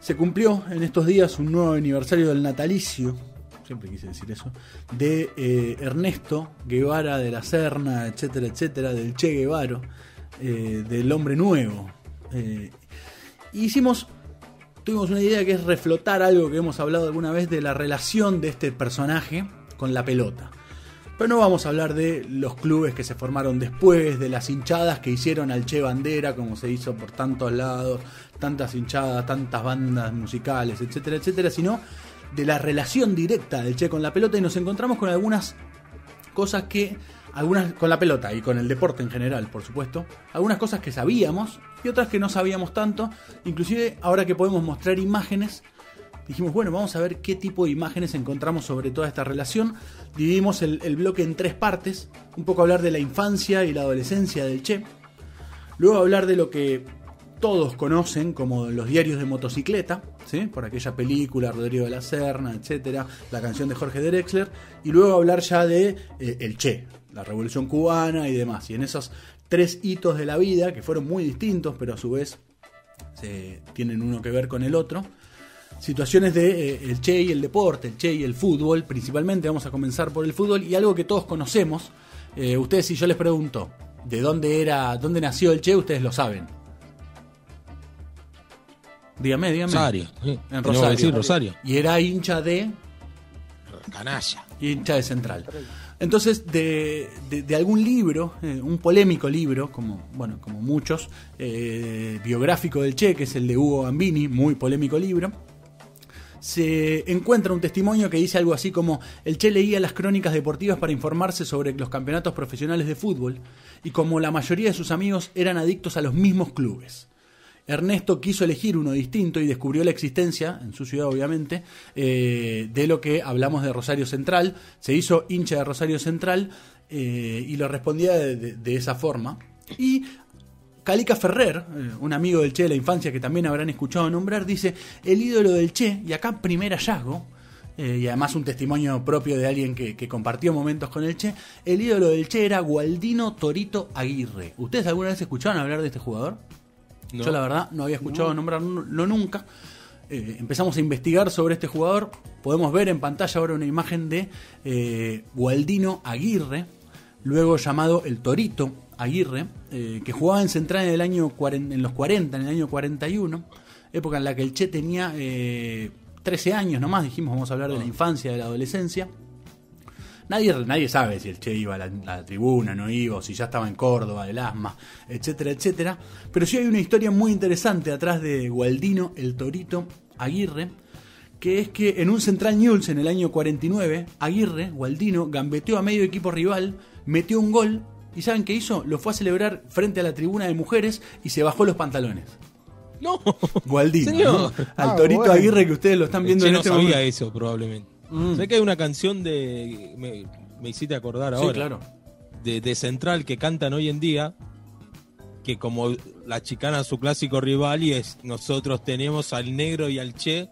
Se cumplió en estos días un nuevo aniversario del natalicio, siempre quise decir eso, de eh, Ernesto Guevara de la Serna, etcétera, etcétera, del Che Guevara, eh, del hombre nuevo. Eh, hicimos, tuvimos una idea que es reflotar algo que hemos hablado alguna vez de la relación de este personaje con la pelota. Pero no vamos a hablar de los clubes que se formaron después, de las hinchadas que hicieron al Che Bandera, como se hizo por tantos lados, tantas hinchadas, tantas bandas musicales, etcétera, etcétera, sino de la relación directa del Che con la pelota. Y nos encontramos con algunas cosas que, algunas con la pelota y con el deporte en general, por supuesto, algunas cosas que sabíamos y otras que no sabíamos tanto, inclusive ahora que podemos mostrar imágenes dijimos, bueno, vamos a ver qué tipo de imágenes encontramos sobre toda esta relación. Dividimos el, bloque en tres partes, un poco hablar de la infancia y la adolescencia del Che, luego hablar de lo que todos conocen como los diarios de motocicleta, ¿sí? por aquella película, Rodrigo de la Serna, etcétera, la canción de Jorge Drexler, y luego hablar ya de eh, el Che, la revolución cubana y demás. Y en esos tres hitos de la vida, que fueron muy distintos, pero a su vez se, tienen uno que ver con el otro, situaciones de eh, el Che y el deporte, el Che y el fútbol, principalmente vamos a comenzar por el fútbol y algo que todos conocemos. Eh, ustedes si yo les pregunto de dónde era, dónde nació el Che, ustedes lo saben. Dígame, dígame. Rosario. En Rosario. Rosario. Y era hincha de Canalla. Hincha de Central. Entonces, de, de, algún libro, eh, un polémico libro, como, bueno, como muchos, biográfico del Che, que es el de Hugo Gambini, muy polémico libro, se encuentra un testimonio que dice algo así como el Che leía las crónicas deportivas para informarse sobre los campeonatos profesionales de fútbol y como la mayoría de sus amigos eran adictos a los mismos clubes. Ernesto quiso elegir uno distinto y descubrió la existencia, en su ciudad obviamente, eh, de lo que hablamos de Rosario Central. Se hizo hincha de Rosario Central eh, y lo respondía de, de, esa forma. Y Calica Ferrer, eh, un amigo del Che de la infancia que también habrán escuchado nombrar, dice, el ídolo del Che, y acá primer hallazgo, eh, y además un testimonio propio de alguien que, compartió momentos con el Che, el ídolo del Che era Gualdino Torito Aguirre. ¿Ustedes alguna vez escucharon hablar de este jugador? Yo la verdad no había escuchado nombrarlo nunca. Eh, empezamos a investigar sobre este jugador. Podemos ver en pantalla ahora una imagen de Gualdino Aguirre, luego llamado el Torito Aguirre, eh, que jugaba en Central en, el año en los 40, en el año 41, época en la que el Che tenía 13 eh, años nomás, dijimos, vamos a hablar de la ah. infancia, de la adolescencia. Nadie, nadie sabe si el Che iba a la, tribuna, no iba, o si ya estaba en Córdoba, del asma, etcétera, etcétera. Pero sí hay una historia muy interesante atrás de Gualdino, el Torito Aguirre, que es que en un Central News en el año 49, Aguirre, Gualdino, gambeteó a medio equipo rival, metió un gol ¿Y saben qué hizo? Lo fue a celebrar frente a la tribuna de mujeres y se bajó los pantalones. No. Gualdino. Al ah, Torito Aguirre que ustedes lo están viendo en no este sabía eso, probablemente. Mm. Sé que hay una canción de. Me, me hiciste acordar ahora. Sí, claro. De, de, Central que cantan hoy en día. Que como la chicana su clásico rival y es. Nosotros tenemos al negro y al Che.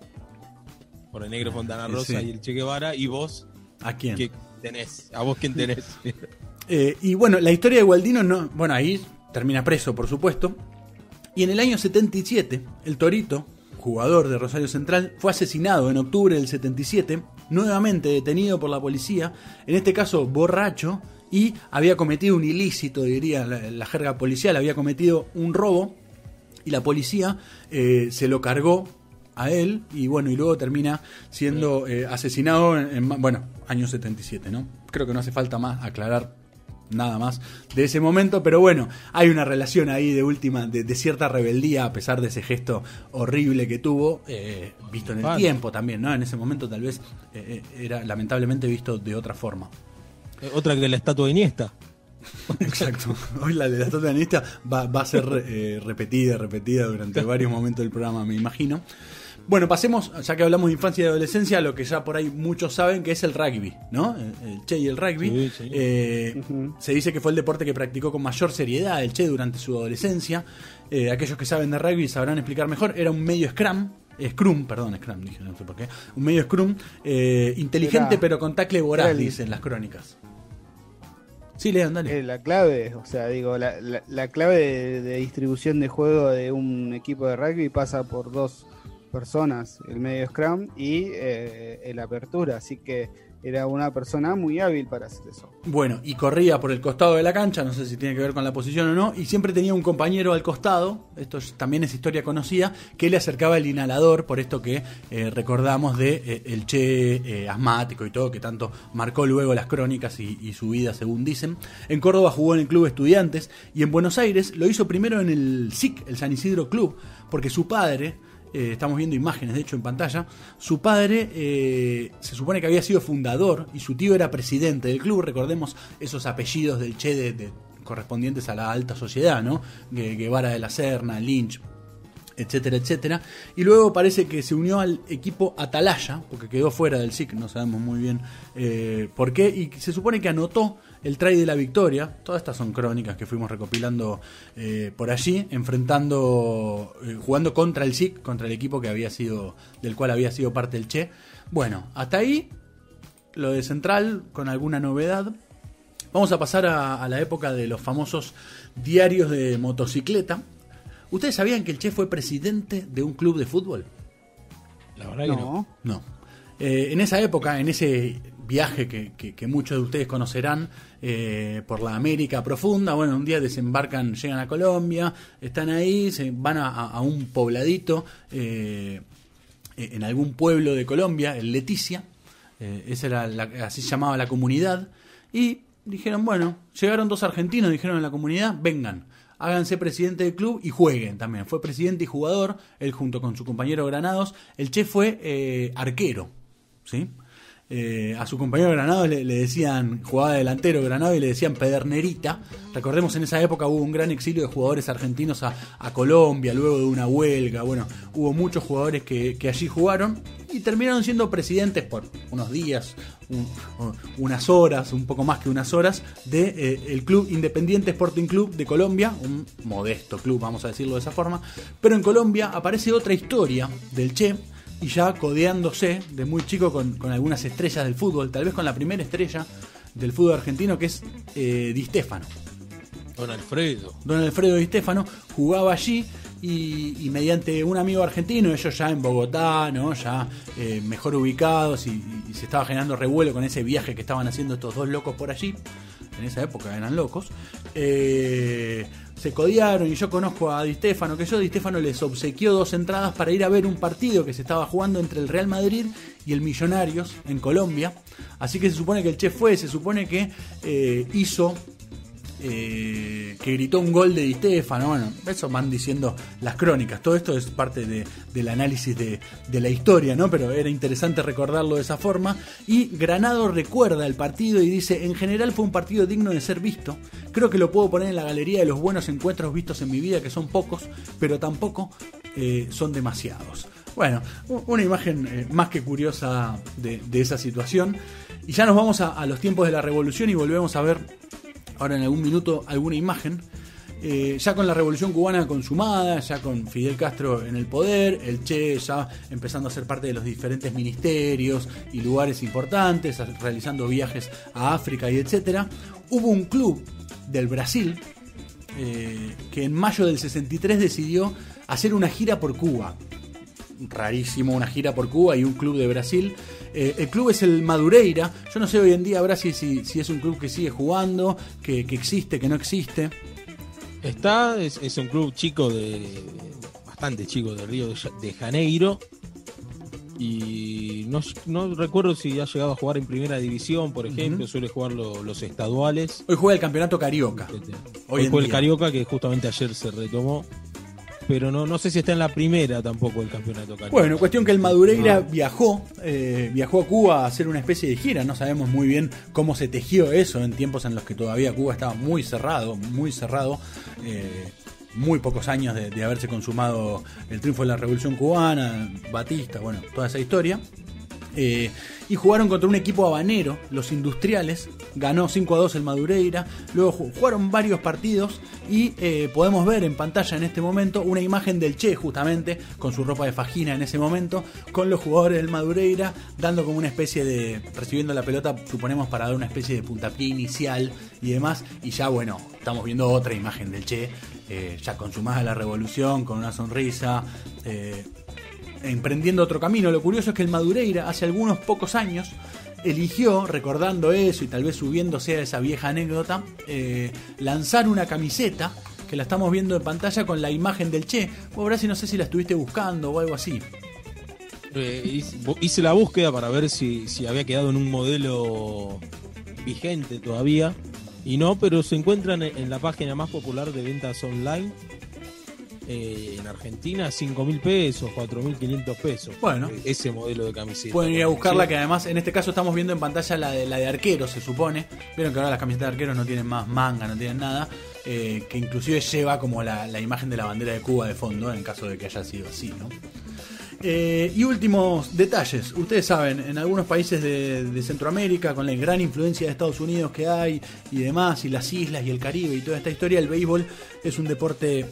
Por el negro Fontana Rosa y el Che Guevara. Y vos. ¿A quién? ¿Qué tenés? ¿A vos quién tenés? Eh, y bueno, la historia de Gualdino, no, bueno, ahí termina preso, por supuesto. Y en el año 77, el Torito, jugador de Rosario Central, fue asesinado en octubre del 77, nuevamente detenido por la policía, en este caso borracho, y había cometido un ilícito, diría la, jerga policial, había cometido un robo, y la policía eh, se lo cargó a él, y bueno, y luego termina siendo eh, asesinado en, en, bueno, año 77, ¿no? Creo que no hace falta más aclarar nada más de ese momento, pero bueno, hay una relación ahí de última, de, cierta rebeldía a pesar de ese gesto horrible que tuvo, eh, visto en el tiempo también, ¿no? En ese momento tal vez eh, eh, era lamentablemente visto de otra forma. Otra que la estatua de Iniesta. Exacto. Hoy la de la estatua de Iniesta va, va a ser repetida, repetida durante varios momentos del programa, me imagino. Bueno, pasemos, ya que hablamos de infancia y adolescencia, a lo que ya por ahí muchos saben que es el rugby, ¿no? El, Che y el rugby. Eh, se dice que fue el deporte que practicó con mayor seriedad el Che durante su adolescencia. Eh, aquellos que saben de rugby sabrán explicar mejor. Era un medio scrum, Scrum, perdón, Scrum, dije, no sé por qué. Un medio Scrum, eh, inteligente pero con tacle voraz, dicen las crónicas. Sí, Leon, dale. la clave, o sea, digo, la, clave de, distribución de juego de un equipo de rugby pasa por dos personas, el medio scrum y eh, el apertura, así que era una persona muy hábil para hacer eso. Bueno, y corría por el costado de la cancha, no sé si tiene que ver con la posición o no, y siempre tenía un compañero al costado, esto también es historia conocida, que le acercaba el inhalador, por esto que eh, recordamos de eh, el Che asmático y todo, que tanto marcó luego las crónicas y, su vida, según dicen. En Córdoba jugó en el Club Estudiantes y en Buenos Aires lo hizo primero en el SIC, el San Isidro Club, porque su padre, eh, estamos viendo imágenes de hecho en pantalla, su padre eh, se supone que había sido fundador y su tío era presidente del club, recordemos esos apellidos del Che de, correspondientes a la alta sociedad, ¿no? Guevara de la Serna, Lynch, etcétera, etcétera. Y luego parece que se unió al equipo Atalaya, porque quedó fuera del SIC, no sabemos muy bien eh, por qué, y se supone que anotó el try de la victoria. Todas estas son crónicas que fuimos recopilando eh, por allí, enfrentando, eh, jugando contra el SIC, contra el equipo que había sido, del cual había sido parte el Che. Bueno, hasta ahí lo de Central con alguna novedad. Vamos a pasar a, la época de los famosos diarios de motocicleta. ¿Ustedes sabían que el Che fue presidente de un club de fútbol? La verdad no. que no. No. Eh, en esa época, en ese viaje que, muchos de ustedes conocerán eh, por la América profunda. Bueno, un día desembarcan, llegan a Colombia, están ahí, se van a, un pobladito eh, en algún pueblo de Colombia, el Leticia, eh, esa era la, así se llamaba la comunidad, y dijeron, bueno, llegaron dos argentinos, dijeron en la comunidad, vengan. Háganse presidente del club y jueguen también. Fue presidente y jugador, él junto con su compañero Granados. El Che fue arquero, ¿sí? Eh, a su compañero Granado le, decían, jugaba delantero Granado y le decían Pedernerita. Recordemos en esa época hubo un gran exilio de jugadores argentinos a, Colombia, luego de una huelga. Bueno, hubo muchos jugadores que, allí jugaron y terminaron siendo presidentes por unos días, unas horas, un poco más que unas horas, del de, eh, el Club Independiente Sporting Club de Colombia, un modesto club, vamos a decirlo de esa forma. Pero en Colombia aparece otra historia del Che y ya codeándose de muy chico con, algunas estrellas del fútbol, tal vez con la primera estrella del fútbol argentino que es eh, Di Stefano. Don Alfredo. Don Alfredo Di Stefano jugaba allí y, mediante un amigo argentino, ellos ya en Bogotá, ¿no? ya eh, mejor ubicados y, se estaba generando revuelo con ese viaje que estaban haciendo estos dos locos por allí, en esa época eran locos, eh, se codiaron y yo conozco a Di Stefano, que yo Di Stefano les obsequió dos entradas para ir a ver un partido que se estaba jugando entre el Real Madrid y el Millonarios en Colombia. Así que se supone que el chef fue, se supone que eh, hizo eh, que gritó un gol de Di Stefano. Bueno, eso van diciendo las crónicas. Todo esto es parte del análisis de, la historia, ¿no? Pero era interesante recordarlo de esa forma. Y Granado recuerda el partido y dice: En general fue un partido digno de ser visto. Creo que lo puedo poner en la galería de los buenos encuentros vistos en mi vida, que son pocos, pero tampoco eh, son demasiados. Bueno, una imagen eh, más que curiosa de, esa situación. Y ya nos vamos a los tiempos de la revolución y volvemos a ver ahora en algún minuto alguna imagen. Eh, ya con la revolución cubana consumada, ya con Fidel Castro en el poder, el Che ya empezando a ser parte de los diferentes ministerios y lugares importantes, realizando viajes a África y etcétera, hubo un club del Brasil eh, que en mayo del 63 decidió hacer una gira por Cuba. Rarísimo, una gira por Cuba y un club de Brasil eh, el club es el Madureira. Yo no sé hoy en día, Brasil, si, si es un club que sigue jugando, que, existe, que no existe. Está, es, un club chico de. bastante chico de Río de Janeiro. Y no, recuerdo si ha llegado a jugar en primera división, por ejemplo, suele jugar los estaduales. Hoy juega el campeonato Carioca. Hoy, Hoy juega el Carioca, que justamente ayer se retomó pero no, no sé si está en la primera tampoco el campeonato Bueno, cuestión que el Madureira viajó, eh, viajó a Cuba a hacer una especie de gira, no sabemos muy bien cómo se tejió eso en tiempos en los que todavía Cuba estaba muy cerrado, muy cerrado. Eh, muy pocos años de, de, haberse consumado el triunfo de la Revolución Cubana, Batista, bueno, toda esa historia. Eh, y jugaron contra un equipo habanero, los industriales, ganó 5 a 2 el Madureira, luego jugaron varios partidos y eh, podemos ver en pantalla en este momento una imagen del Che justamente con su ropa de fajina en ese momento, con los jugadores del Madureira dando como una especie de, recibiendo la pelota suponemos para dar una especie de puntapié inicial y demás, y ya bueno, estamos viendo otra imagen del Che, eh, ya consumada la revolución, con una sonrisa emprendiendo otro camino. Lo curioso es que el Madureira hace algunos pocos años eligió, recordando eso y tal vez subiéndose a esa vieja anécdota, eh, lanzar una camiseta que la estamos viendo en pantalla con la imagen del Che. Vos, si no sé si la estuviste buscando o algo así. Eh, hice la búsqueda para ver si, si había quedado en un modelo vigente todavía. Y no, pero se encuentran en la página más popular de ventas online eh, en Argentina 5 mil pesos, 4 mil 500 pesos. Bueno, ese modelo de camiseta. Pueden ir a buscarla, que además en este caso estamos viendo en pantalla la de, la de arquero, se supone. Vieron que ahora las camisetas de arqueros no tienen más manga, no tienen nada. Eh, que inclusive lleva como la, imagen de la bandera de Cuba de fondo, en caso de que haya sido así, ¿no? Eh, y últimos detalles. Ustedes saben, en algunos países de, de, Centroamérica, con la gran influencia de Estados Unidos que hay y demás, y las islas y el Caribe y toda esta historia, el béisbol es un deporte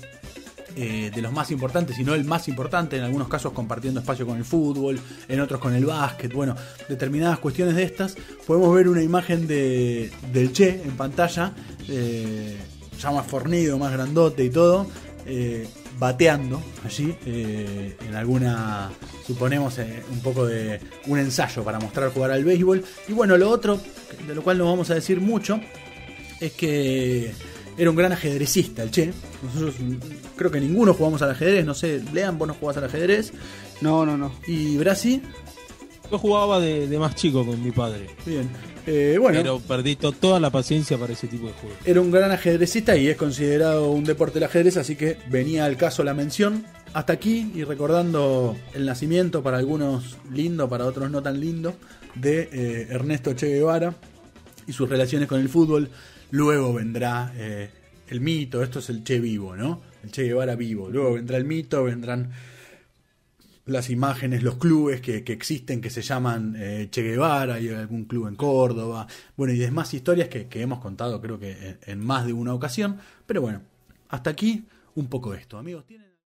eh, de los más importantes, si no el más importante, en algunos casos compartiendo espacio con el fútbol, en otros con el básquet, bueno, determinadas cuestiones de estas. Podemos ver una imagen de, del Che en pantalla, eh, ya más fornido, más grandote y todo, eh, bateando allí en alguna, suponemos, un poco de un ensayo para mostrar jugar al béisbol. Y bueno, lo otro, de lo cual no vamos a decir mucho, es que era un gran ajedrecista el Che. Nosotros creo que ninguno jugamos al ajedrez, no sé, Lean, vos no jugás al ajedrez. No, no, no. ¿Y Brasi? Yo jugaba de, más chico con mi padre. Bien. Eh, bueno. Pero perdí toda la paciencia para ese tipo de juegos. Era un gran ajedrecista y es considerado un deporte el ajedrez, así que venía al caso la mención. Hasta aquí y recordando el nacimiento, para algunos lindo, para otros no tan lindo, de eh, Ernesto Che Guevara y sus relaciones con el fútbol Luego vendrá eh, el mito, esto es el Che vivo, ¿no? El Che Guevara vivo. Luego vendrá el mito, vendrán las imágenes, los clubes que, existen que se llaman eh, Che Guevara, hay algún club en Córdoba, bueno, y demás historias que, hemos contado creo que en, en, más de una ocasión, pero bueno, hasta aquí un poco esto, amigos. ¿Tienen...